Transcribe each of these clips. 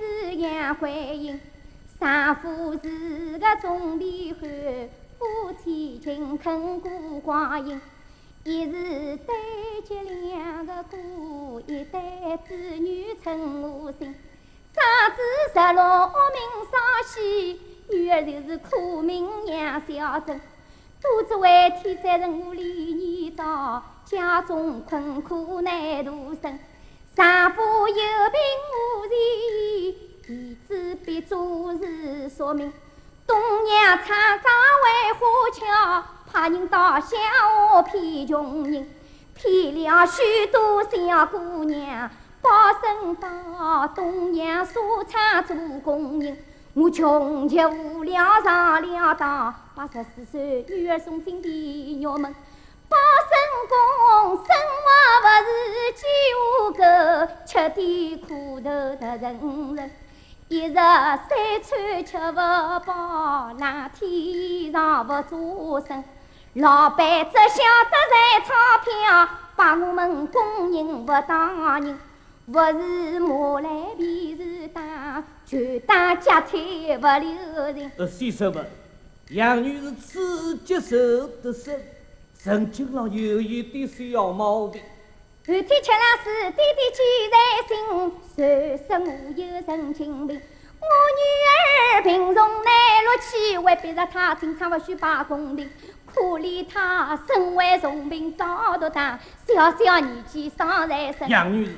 是杨怀英。丈夫是个钟离汉，夫妻勤恳过光阴。一日对结两个哥，一对子女称我心。长子十六名双喜，女儿就是苦命杨小珍。多子为天灾人祸连年遭，家中困苦难度生。丈夫有病无钱。儿子必做事说明，东娘长岗为花俏，派人到乡下骗穷人，骗了许多小姑娘，报身到东娘纱厂做工人。我穷极无聊上了当，把十四岁女儿送进地狱门。报身工，生活不是饥无够，吃点苦头的人人。一日三餐吃不饱，两天衣裳不遮身。老板只晓得赚钞票，把我们工人不当人。不是马来便是打，拳打脚踢不留人。呃，先生们，杨女士此接受得深，神经上有一点小毛病。寒天吃粮食，点点积在心，谁生我有神经病。我女儿贫穷难落去，为逼着她经常不许罢工的。可怜她身患重病遭毒打，小小年纪伤在身。杨女士，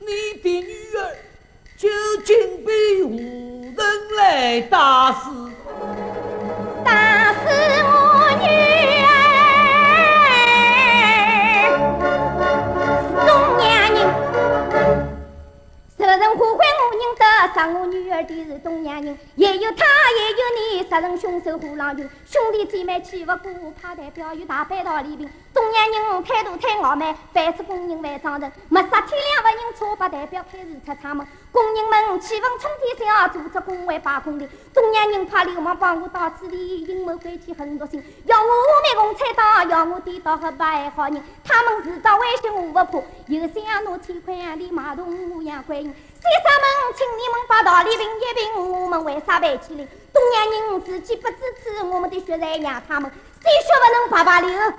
你的女儿我女儿的是东娘人，也有他，也有你，杀人凶手虎狼群，兄弟姐妹气不过，派代表与大班道礼宾。东娘人态度太傲慢，凡是工人万丈人，没杀天亮不认错，把代表开始出厂门。工人们气愤冲天，想要组织工会罢工的。东娘人怕流氓帮我到此地，阴谋诡计很多心，要我污蔑共产党，要我颠倒和不爱好人。他们自找威胁我不怕，又想拿钱款的马桶模样欢迎。先生们，请你们把道理评一评，我们为啥办起来？东洋人自己不支持，我们的血在养他们，鲜血不能白白流，